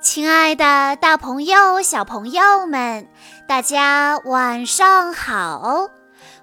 亲爱的，大朋友、小朋友们，大家晚上好！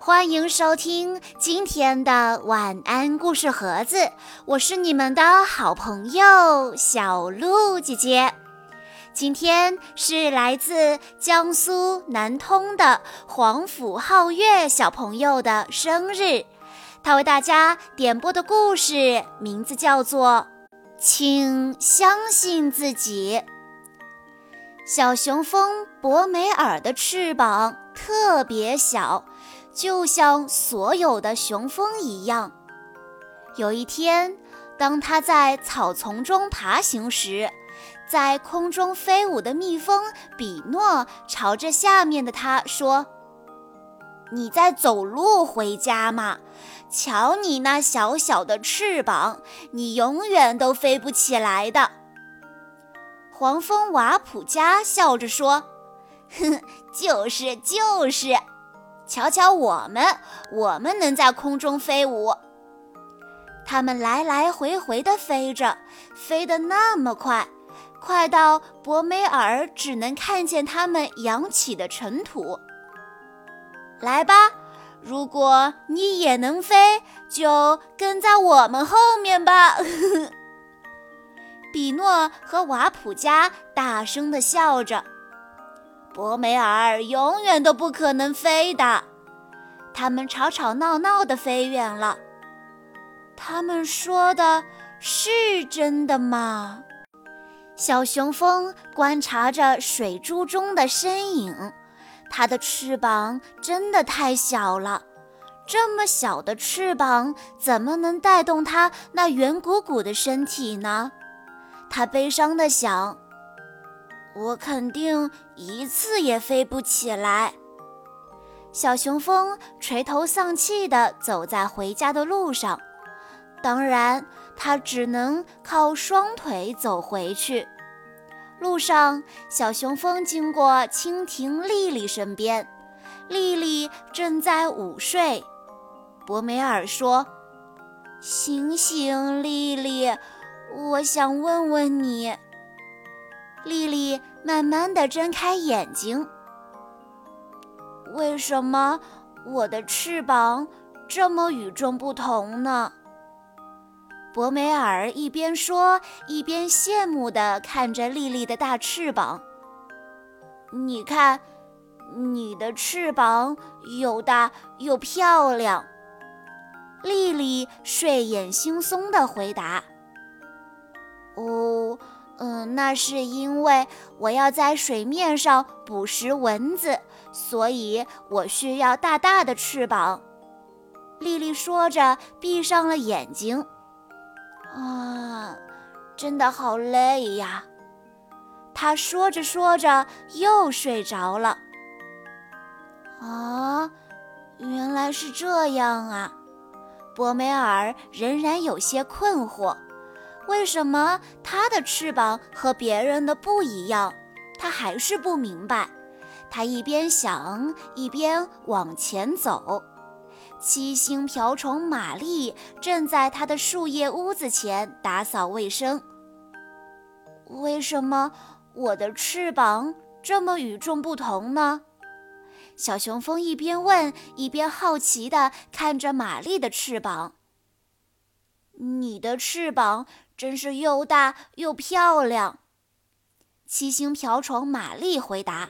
欢迎收听今天的晚安故事盒子，我是你们的好朋友小鹿姐姐。今天是来自江苏南通的黄甫皓月小朋友的生日，他为大家点播的故事名字叫做。请相信自己。小雄蜂博美尔的翅膀特别小，就像所有的雄蜂一样。有一天，当它在草丛中爬行时，在空中飞舞的蜜蜂比诺朝着下面的它说：“你在走路回家吗？”瞧你那小小的翅膀，你永远都飞不起来的。黄蜂瓦普加笑着说：“哼，就是就是，瞧瞧我们，我们能在空中飞舞。它们来来回回地飞着，飞得那么快，快到博梅尔只能看见它们扬起的尘土。来吧。”如果你也能飞，就跟在我们后面吧。比诺和瓦普加大声地笑着。博梅尔永远都不可能飞的。他们吵吵闹闹地飞远了。他们说的是真的吗？小雄蜂观察着水珠中的身影。它的翅膀真的太小了，这么小的翅膀怎么能带动它那圆鼓鼓的身体呢？它悲伤地想：“我肯定一次也飞不起来。”小雄蜂垂头丧气地走在回家的路上，当然，它只能靠双腿走回去。路上，小雄蜂经过蜻蜓丽丽身边，丽丽正在午睡。博梅尔说：“醒醒，丽丽，我想问问你。”丽丽慢慢地睁开眼睛。为什么我的翅膀这么与众不同呢？博梅尔一边说，一边羡慕地看着丽丽的大翅膀。你看，你的翅膀又大又漂亮。丽丽睡眼惺忪地回答：“哦，嗯，那是因为我要在水面上捕食蚊子，所以我需要大大的翅膀。”丽丽说着，闭上了眼睛。啊，真的好累呀！他说着说着又睡着了。啊，原来是这样啊！博梅尔仍然有些困惑，为什么他的翅膀和别人的不一样？他还是不明白。他一边想，一边往前走。七星瓢虫玛丽正在她的树叶屋子前打扫卫生。为什么我的翅膀这么与众不同呢？小雄蜂一边问，一边好奇地看着玛丽的翅膀。你的翅膀真是又大又漂亮。七星瓢虫玛丽回答：“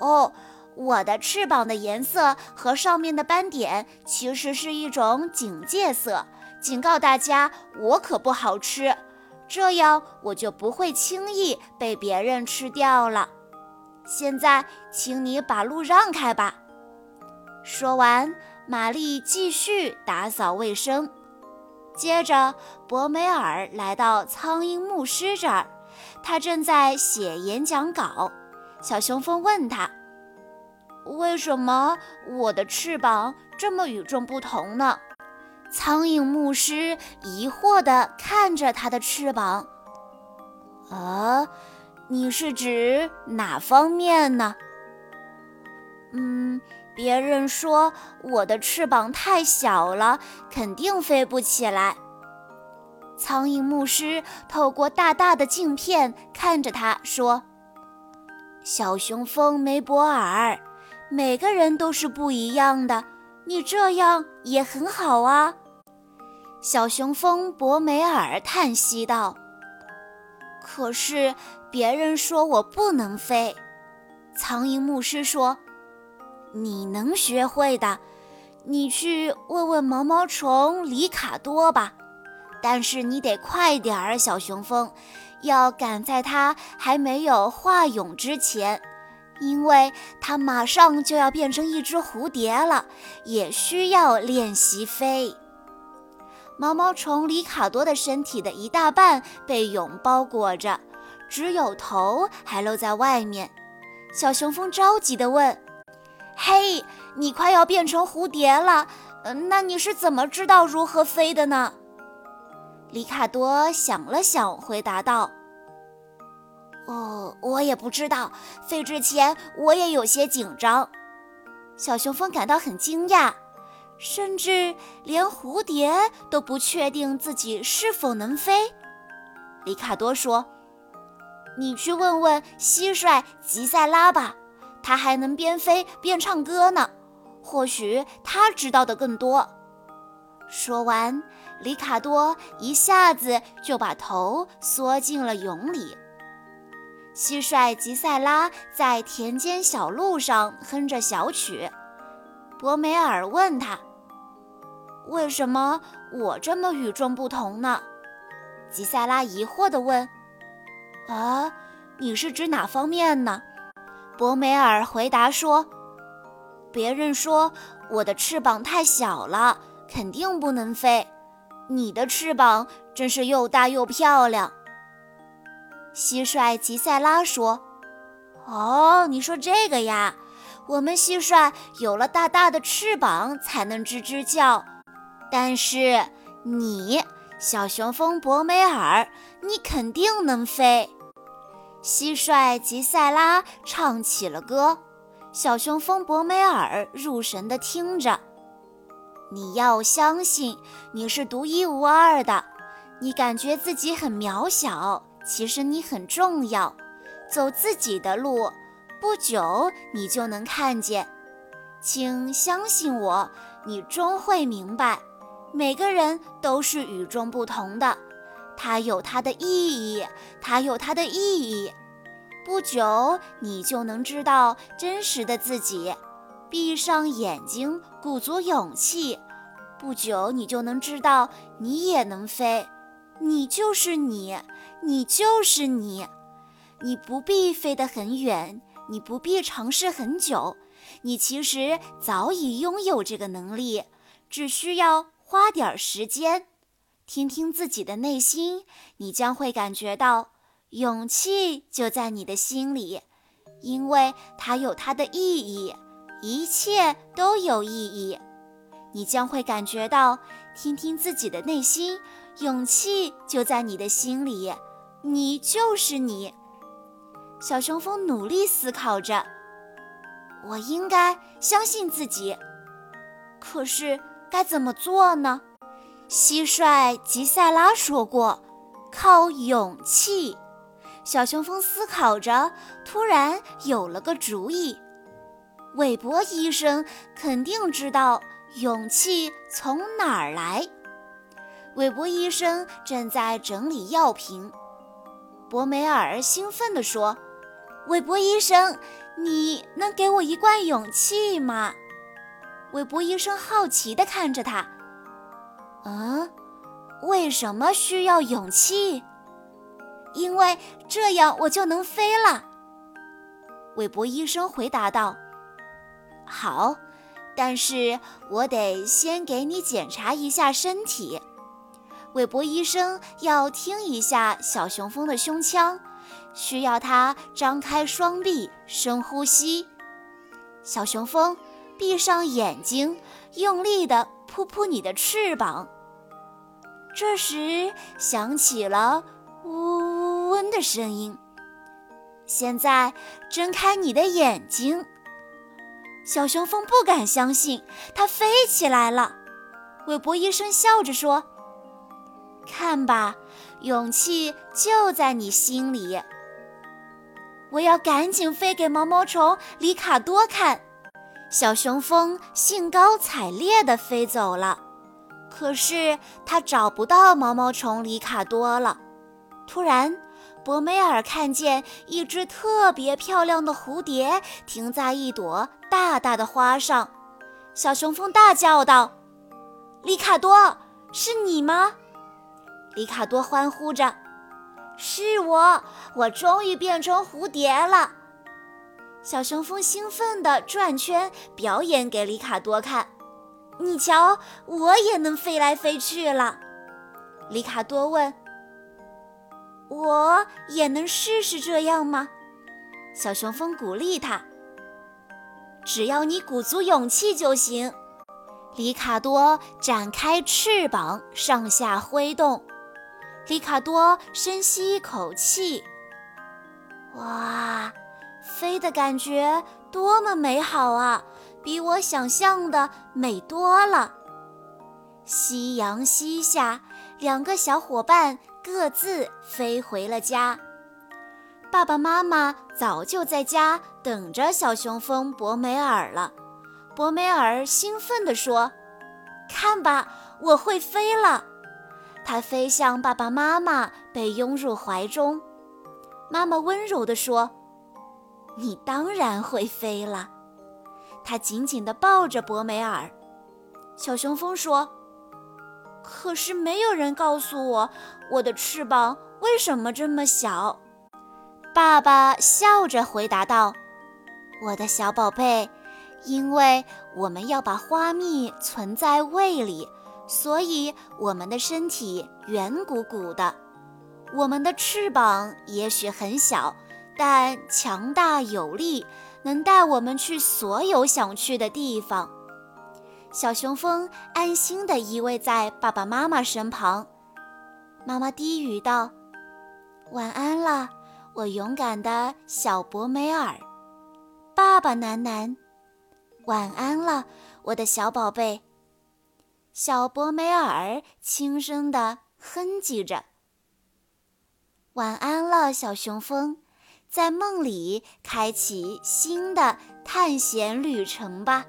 哦。”我的翅膀的颜色和上面的斑点其实是一种警戒色，警告大家我可不好吃，这样我就不会轻易被别人吃掉了。现在，请你把路让开吧。说完，玛丽继续打扫卫生。接着，博梅尔来到苍蝇牧师这儿，他正在写演讲稿。小雄蜂问他。为什么我的翅膀这么与众不同呢？苍蝇牧师疑惑地看着他的翅膀。啊，你是指哪方面呢？嗯，别人说我的翅膀太小了，肯定飞不起来。苍蝇牧师透过大大的镜片看着他说：“小雄蜂梅博尔，每个人都是不一样的，你这样也很好啊。”小雄蜂博梅尔叹息道：“可是别人说我不能飞。”苍蝇牧师说：“你能学会的，你去问问毛毛虫里卡多吧。但是你得快点儿，小雄蜂，要赶在它还没有化蛹之前，因为它马上就要变成一只蝴蝶了，也需要练习飞。”毛毛虫里卡多的身体的一大半被蛹包裹着，只有头还露在外面。小雄蜂着急地问：“嘿，你快要变成蝴蝶了，嗯那你是怎么知道如何飞的呢？”里卡多想了想，回答道：“哦，我也不知道。飞之前，我也有些紧张。”小雄蜂感到很惊讶，甚至连蝴蝶都不确定自己是否能飞。里卡多说。你去问问蟋蟀吉赛拉吧，它还能边飞边唱歌呢，或许它知道的更多。说完，里卡多一下子就把头缩进了蛹里。蟋蟀吉赛拉在田间小路上哼着小曲。博梅尔问他：“为什么我这么与众不同呢？”吉赛拉疑惑地问。啊，你是指哪方面呢？博梅尔回答说：“别人说我的翅膀太小了，肯定不能飞。你的翅膀真是又大又漂亮。”蟋蟀吉赛拉说：“哦，你说这个呀？我们蟋蟀有了大大的翅膀才能吱吱叫，但是你……”小雄蜂博梅尔，你肯定能飞。蟋蟀吉赛拉唱起了歌，小雄蜂博梅尔入神地听着。你要相信你是独一无二的，你感觉自己很渺小，其实你很重要。走自己的路，不久你就能看见。请相信我，你终会明白。每个人都是与众不同的，它有它的意义，它有它的意义。不久，你就能知道真实的自己。闭上眼睛，鼓足勇气。不久，你就能知道你也能飞。你就是你，你就是你。你不必飞得很远，你不必尝试很久，你其实早已拥有这个能力，只需要。花点时间，听听自己的内心，你将会感觉到勇气就在你的心里，因为它有它的意义，一切都有意义。你将会感觉到，听听自己的内心，勇气就在你的心里，你就是你。小雄蜂努力思考着，我应该相信自己，可是。该怎么做呢？蟋蟀吉赛拉说过：“靠勇气。”小雄蜂思考着，突然有了个主意。韦伯医生肯定知道勇气从哪儿来。韦伯医生正在整理药瓶。博梅尔兴奋地说：“韦伯医生，你能给我一罐勇气吗？”韦伯医生好奇地看着他。“嗯，为什么需要勇气？因为这样我就能飞了。”韦伯医生回答道。“好，但是我得先给你检查一下身体。”韦伯医生要听一下小雄蜂的胸腔，需要它张开双臂，深呼吸。小雄蜂。闭上眼睛，用力地扑扑你的翅膀。这时响起了嗡嗡嗡的声音。现在睁开你的眼睛。小雄蜂不敢相信，它飞起来了。韦伯医生笑着说：“看吧，勇气就在你心里。我要赶紧飞给毛毛虫里卡多看。小雄蜂兴高采烈地飞走了，可是它找不到毛毛虫里卡多了。突然，博梅尔看见一只特别漂亮的蝴蝶停在一朵大大的花上。小雄蜂大叫道：“里卡多，是你吗？”里卡多欢呼着：“是我，我终于变成蝴蝶了。”小雄蜂兴奋地转圈，表演给里卡多看。你瞧，我也能飞来飞去了。里卡多问：“我也能试试这样吗？”小雄蜂鼓励他：“只要你鼓足勇气就行。”里卡多展开翅膀，上下挥动。里卡多深吸一口气，哇！飞的感觉多么美好啊，比我想象的美多了。夕阳西下，两个小伙伴各自飞回了家。爸爸妈妈早就在家等着小雄蜂博梅尔了。博梅尔兴奋地说：“看吧，我会飞了！”它飞向爸爸妈妈，被拥入怀中。妈妈温柔地说。你当然会飞了，他紧紧地抱着博梅尔。小雄蜂说：“可是没有人告诉我，我的翅膀为什么这么小。”爸爸笑着回答道：“我的小宝贝，因为我们要把花蜜存在胃里，所以我们的身体圆鼓鼓的。我们的翅膀也许很小。”但强大有力，能带我们去所有想去的地方。小雄蜂安心地依偎在爸爸妈妈身旁。妈妈低语道：“晚安了，我勇敢的小博梅尔。”爸爸喃喃：“晚安了，我的小宝贝。”小博梅尔轻声地哼唧着：“晚安了，小雄蜂。”在梦里开启新的探险旅程吧，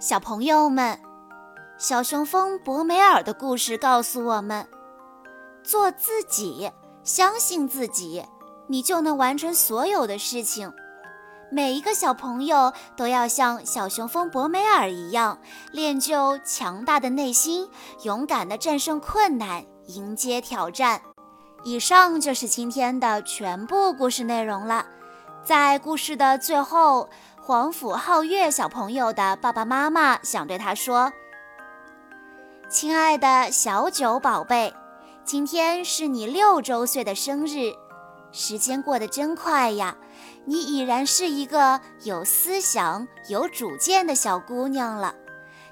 小朋友们。小雄蜂博梅尔的故事告诉我们：做自己，相信自己，你就能完成所有的事情。每一个小朋友都要像小雄蜂博梅尔一样，练就强大的内心，勇敢地战胜困难，迎接挑战。以上就是今天的全部故事内容了。在故事的最后，黄甫皓月小朋友的爸爸妈妈想对他说：“亲爱的小九宝贝，今天是你六周岁的生日，时间过得真快呀！你已然是一个有思想、有主见的小姑娘了。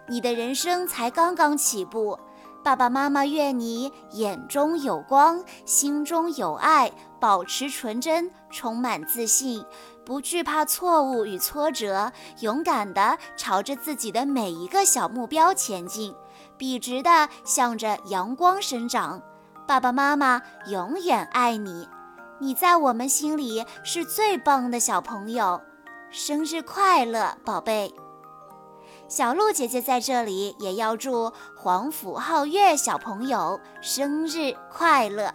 你的人生才刚刚起步。”爸爸妈妈愿你眼中有光，心中有爱，保持纯真，充满自信，不惧怕错误与挫折，勇敢地朝着自己的每一个小目标前进，笔直地向着阳光生长。爸爸妈妈永远爱你，你在我们心里是最棒的小朋友。生日快乐，宝贝！小鹿姐姐在这里也要祝黄甫皓月小朋友生日快乐。